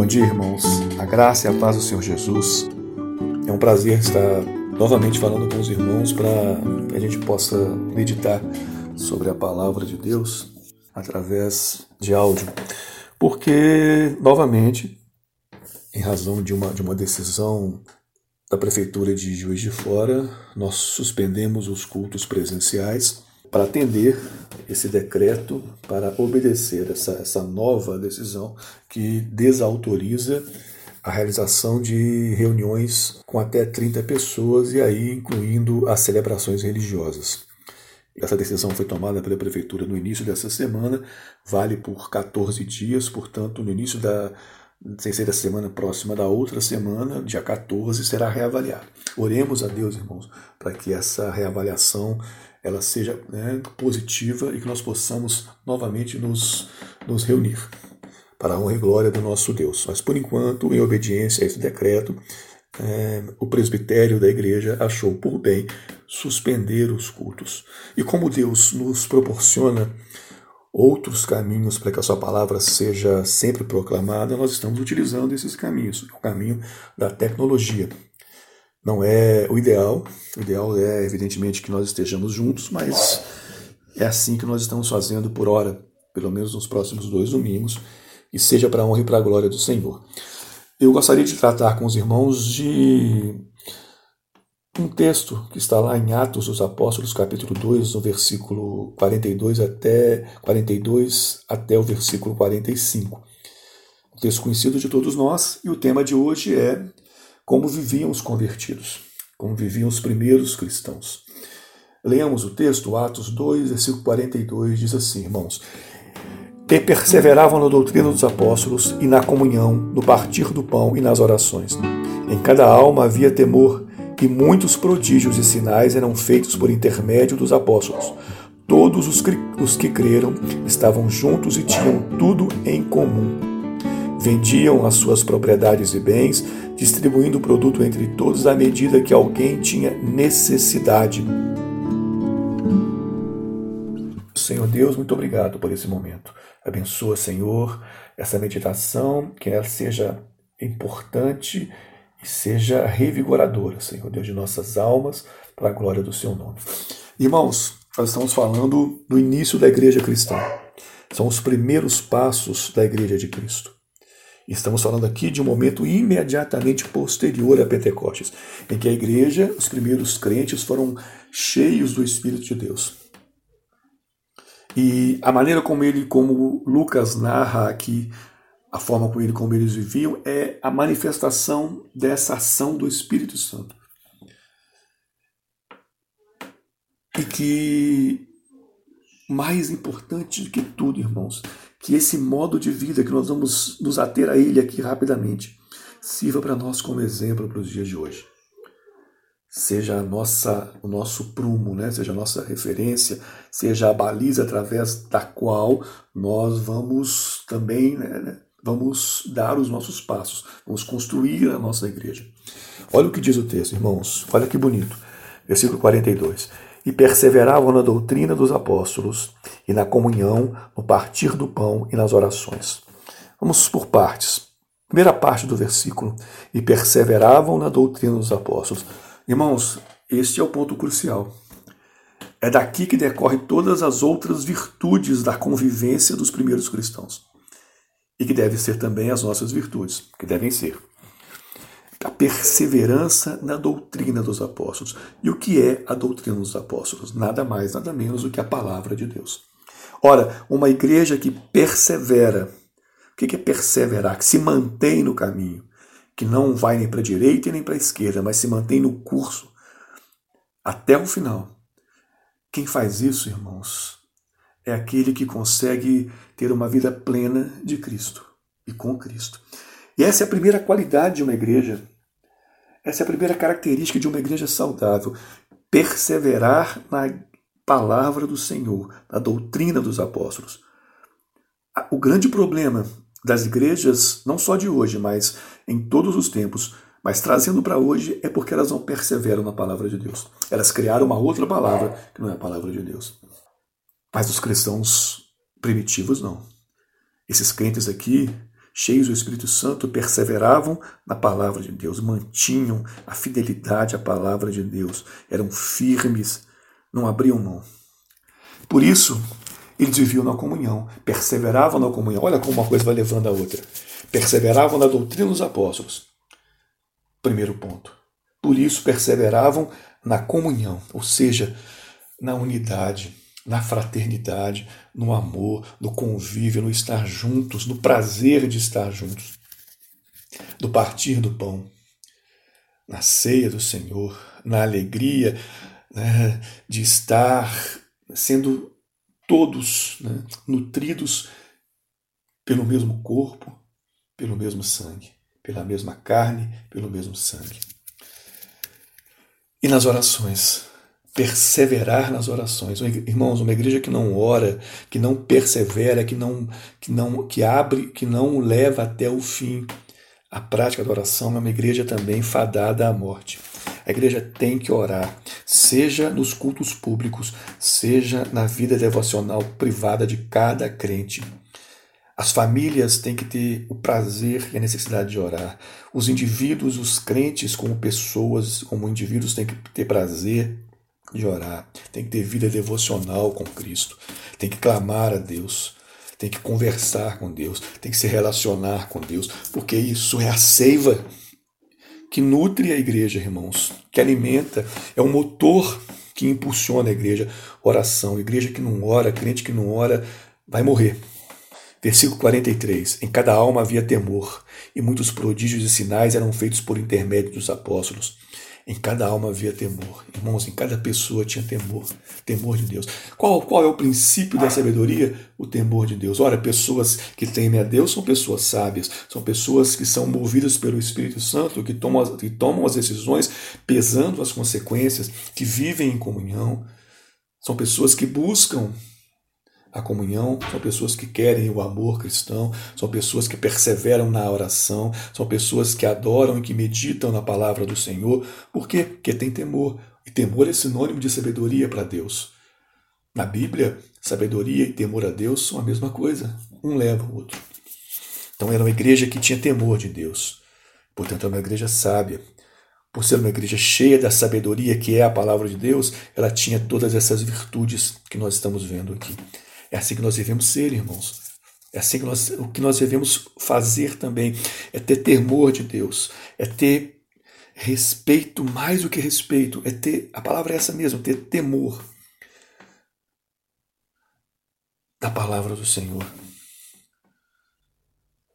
Bom dia, irmãos. A graça e a paz do Senhor Jesus. É um prazer estar novamente falando com os irmãos para que a gente possa meditar sobre a palavra de Deus através de áudio. Porque, novamente, em razão de uma, de uma decisão da Prefeitura de Juiz de Fora, nós suspendemos os cultos presenciais para atender esse decreto, para obedecer essa, essa nova decisão que desautoriza a realização de reuniões com até 30 pessoas e aí incluindo as celebrações religiosas. Essa decisão foi tomada pela prefeitura no início dessa semana, vale por 14 dias, portanto, no início da sem ser da semana próxima da outra semana, dia 14, será reavaliado. Oremos a Deus, irmãos, para que essa reavaliação ela seja né, positiva e que nós possamos novamente nos, nos reunir para a honra e glória do nosso Deus. Mas, por enquanto, em obediência a esse decreto, é, o presbitério da igreja achou por bem suspender os cultos. E como Deus nos proporciona outros caminhos para que a sua palavra seja sempre proclamada, nós estamos utilizando esses caminhos, o caminho da tecnologia. Não é o ideal, o ideal é evidentemente que nós estejamos juntos, mas é assim que nós estamos fazendo por hora, pelo menos nos próximos dois domingos, e seja para a honra e para a glória do Senhor. Eu gostaria de tratar com os irmãos de um texto que está lá em Atos dos Apóstolos, capítulo 2, no versículo 42 até 42 até o versículo 45. Um texto conhecido de todos nós, e o tema de hoje é como viviam os convertidos, como viviam os primeiros cristãos. Leamos o texto, Atos 2, versículo 42, diz assim, irmãos: Que perseveravam na doutrina dos apóstolos e na comunhão, no partir do pão e nas orações. Em cada alma havia temor, e muitos prodígios e sinais eram feitos por intermédio dos apóstolos. Todos os, os que creram estavam juntos e tinham tudo em comum Vendiam as suas propriedades e bens, distribuindo o produto entre todos à medida que alguém tinha necessidade. Senhor Deus, muito obrigado por esse momento. Abençoa, Senhor, essa meditação, que ela seja importante e seja revigoradora, Senhor Deus, de nossas almas, para a glória do Seu nome. Irmãos, nós estamos falando do início da igreja cristã. São os primeiros passos da igreja de Cristo. Estamos falando aqui de um momento imediatamente posterior a Pentecostes, em que a igreja, os primeiros crentes, foram cheios do Espírito de Deus. E a maneira como ele, como Lucas narra aqui, a forma como ele, como eles viviam, é a manifestação dessa ação do Espírito Santo. E que mais importante do que tudo, irmãos, que esse modo de vida que nós vamos nos ater a ele aqui rapidamente sirva para nós como exemplo para os dias de hoje. Seja nossa, o nosso prumo, né? seja a nossa referência, seja a baliza através da qual nós vamos também né, né vamos dar os nossos passos, vamos construir a nossa igreja. Olha o que diz o texto, irmãos, olha que bonito. Versículo 42 e perseveravam na doutrina dos apóstolos e na comunhão, no partir do pão e nas orações. Vamos por partes. Primeira parte do versículo: e perseveravam na doutrina dos apóstolos. Irmãos, este é o ponto crucial. É daqui que decorre todas as outras virtudes da convivência dos primeiros cristãos. E que devem ser também as nossas virtudes, que devem ser a perseverança na doutrina dos apóstolos. E o que é a doutrina dos apóstolos? Nada mais, nada menos do que a palavra de Deus. Ora, uma igreja que persevera, o que é perseverar? Que se mantém no caminho, que não vai nem para a direita nem para a esquerda, mas se mantém no curso até o final. Quem faz isso, irmãos, é aquele que consegue ter uma vida plena de Cristo e com Cristo. E essa é a primeira qualidade de uma igreja. Essa é a primeira característica de uma igreja saudável. Perseverar na palavra do Senhor, na doutrina dos apóstolos. O grande problema das igrejas, não só de hoje, mas em todos os tempos, mas trazendo para hoje, é porque elas não perseveram na palavra de Deus. Elas criaram uma outra palavra que não é a palavra de Deus. Mas os cristãos primitivos não. Esses crentes aqui cheios do Espírito Santo, perseveravam na palavra de Deus, mantinham a fidelidade à palavra de Deus, eram firmes, não abriam mão. Por isso, eles viviam na comunhão, perseveravam na comunhão. Olha como uma coisa vai levando a outra. Perseveravam na doutrina dos apóstolos. Primeiro ponto. Por isso, perseveravam na comunhão, ou seja, na unidade, na fraternidade, no amor, no convívio, no estar juntos, no prazer de estar juntos, no partir do pão, na ceia do Senhor, na alegria né, de estar sendo todos né, nutridos pelo mesmo corpo, pelo mesmo sangue, pela mesma carne, pelo mesmo sangue. E nas orações, perseverar nas orações. Irmãos, uma igreja que não ora, que não persevera, que não que não que abre, que não leva até o fim a prática da oração, é uma igreja também fadada à morte. A igreja tem que orar, seja nos cultos públicos, seja na vida devocional privada de cada crente. As famílias têm que ter o prazer e a necessidade de orar. Os indivíduos, os crentes, como pessoas, como indivíduos, têm que ter prazer de orar, tem que ter vida devocional com Cristo, tem que clamar a Deus, tem que conversar com Deus, tem que se relacionar com Deus, porque isso é a seiva que nutre a igreja, irmãos, que alimenta, é o motor que impulsiona a igreja. Oração, igreja que não ora, crente que não ora, vai morrer. Versículo 43: Em cada alma havia temor, e muitos prodígios e sinais eram feitos por intermédio dos apóstolos. Em cada alma havia temor. Irmãos, em cada pessoa tinha temor. Temor de Deus. Qual, qual é o princípio da sabedoria? O temor de Deus. Ora, pessoas que temem a Deus são pessoas sábias. São pessoas que são movidas pelo Espírito Santo, que tomam, que tomam as decisões pesando as consequências, que vivem em comunhão. São pessoas que buscam a comunhão, são pessoas que querem o amor cristão, são pessoas que perseveram na oração, são pessoas que adoram e que meditam na palavra do Senhor. Por quê? Porque tem temor. E temor é sinônimo de sabedoria para Deus. Na Bíblia, sabedoria e temor a Deus são a mesma coisa. Um leva o outro. Então era uma igreja que tinha temor de Deus. Portanto, era uma igreja sábia. Por ser uma igreja cheia da sabedoria que é a palavra de Deus, ela tinha todas essas virtudes que nós estamos vendo aqui. É assim que nós devemos ser, irmãos. É assim que nós, o que nós devemos fazer também é ter temor de Deus, é ter respeito, mais do que respeito, é ter, a palavra é essa mesmo, ter temor da palavra do Senhor.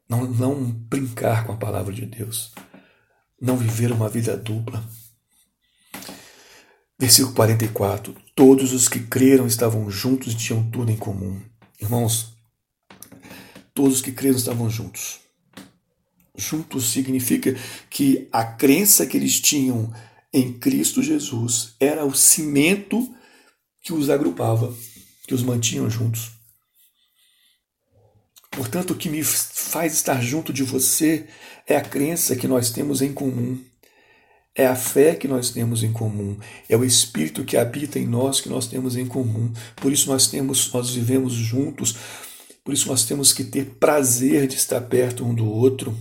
Não, não brincar com a palavra de Deus, não viver uma vida dupla. Versículo 44. Todos os que creram estavam juntos e tinham tudo em comum. Irmãos, todos os que creram estavam juntos. Juntos significa que a crença que eles tinham em Cristo Jesus era o cimento que os agrupava, que os mantinham juntos. Portanto, o que me faz estar junto de você é a crença que nós temos em comum. É a fé que nós temos em comum, é o espírito que habita em nós que nós temos em comum. Por isso nós temos, nós vivemos juntos. Por isso nós temos que ter prazer de estar perto um do outro.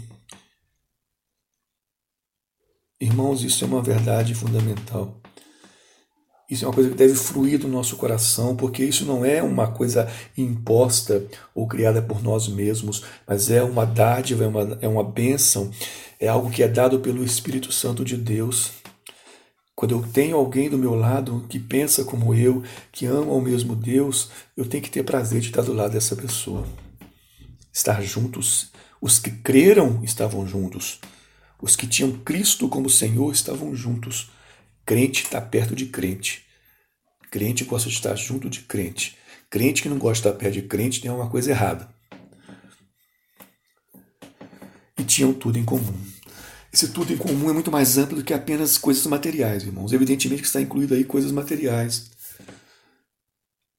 Irmãos, isso é uma verdade fundamental. Isso é uma coisa que deve fluir do nosso coração, porque isso não é uma coisa imposta ou criada por nós mesmos, mas é uma dádiva, é uma, é uma bênção, é algo que é dado pelo Espírito Santo de Deus. Quando eu tenho alguém do meu lado que pensa como eu, que ama o mesmo Deus, eu tenho que ter prazer de estar do lado dessa pessoa. Estar juntos. Os que creram estavam juntos. Os que tinham Cristo como Senhor estavam juntos. Crente está perto de crente. Crente gosta de estar junto de crente. Crente que não gosta de estar perto de crente tem alguma coisa errada. E tinham tudo em comum. Esse tudo em comum é muito mais amplo do que apenas coisas materiais, irmãos. Evidentemente que está incluído aí coisas materiais.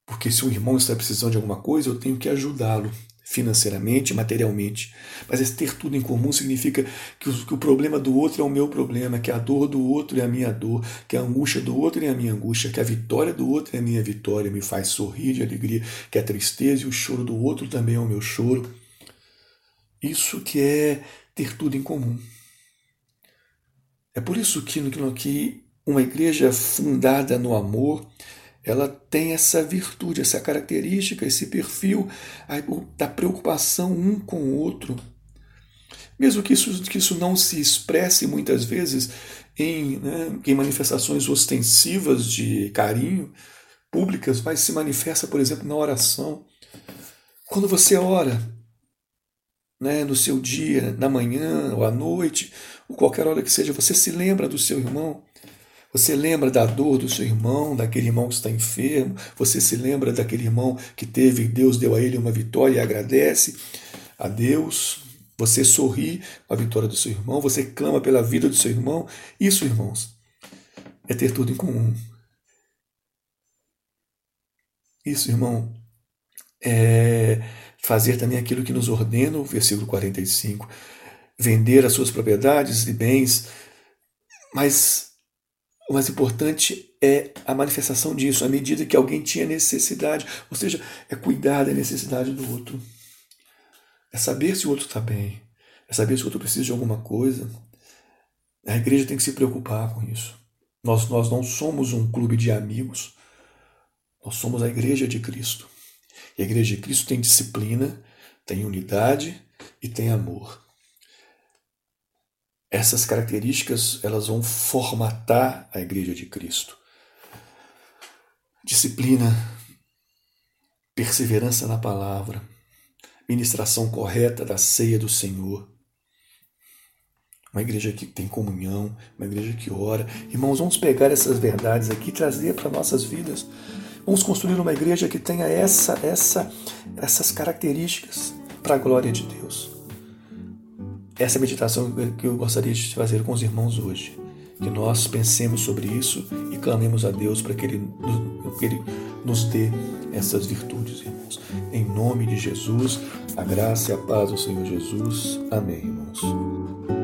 Porque se um irmão está precisando de alguma coisa, eu tenho que ajudá-lo financeiramente, materialmente. Mas ter tudo em comum significa que o, que o, problema do outro é o meu problema, que a dor do outro é a minha dor, que a angústia do outro é a minha angústia, que a vitória do outro é a minha vitória, me faz sorrir de alegria, que a tristeza e o choro do outro também é o meu choro. Isso que é ter tudo em comum. É por isso que, que uma igreja fundada no amor, ela tem essa virtude, essa característica, esse perfil da preocupação um com o outro. Mesmo que isso, que isso não se expresse muitas vezes em, né, em manifestações ostensivas de carinho públicas, mas se manifesta, por exemplo, na oração. Quando você ora, né, no seu dia, na manhã ou à noite, ou qualquer hora que seja, você se lembra do seu irmão, você lembra da dor do seu irmão, daquele irmão que está enfermo, você se lembra daquele irmão que teve, Deus deu a ele uma vitória e agradece a Deus, você sorri com a vitória do seu irmão, você clama pela vida do seu irmão. Isso, irmãos, é ter tudo em comum. Isso, irmão, é fazer também aquilo que nos ordena o versículo 45, vender as suas propriedades e bens, mas o mais importante é a manifestação disso, à medida que alguém tinha necessidade, ou seja, é cuidar da necessidade do outro, é saber se o outro está bem, é saber se o outro precisa de alguma coisa. A igreja tem que se preocupar com isso. Nós, nós não somos um clube de amigos, nós somos a igreja de Cristo. E a igreja de Cristo tem disciplina, tem unidade e tem amor. Essas características elas vão formatar a igreja de Cristo. Disciplina, perseverança na palavra, ministração correta da ceia do Senhor. Uma igreja que tem comunhão, uma igreja que ora. Irmãos, vamos pegar essas verdades aqui e trazer para nossas vidas. Vamos construir uma igreja que tenha essa, essa, essas características para a glória de Deus essa meditação que eu gostaria de fazer com os irmãos hoje. Que nós pensemos sobre isso e clamemos a Deus para que Ele, que Ele nos dê essas virtudes, irmãos. Em nome de Jesus, a graça e a paz do Senhor Jesus. Amém, irmãos.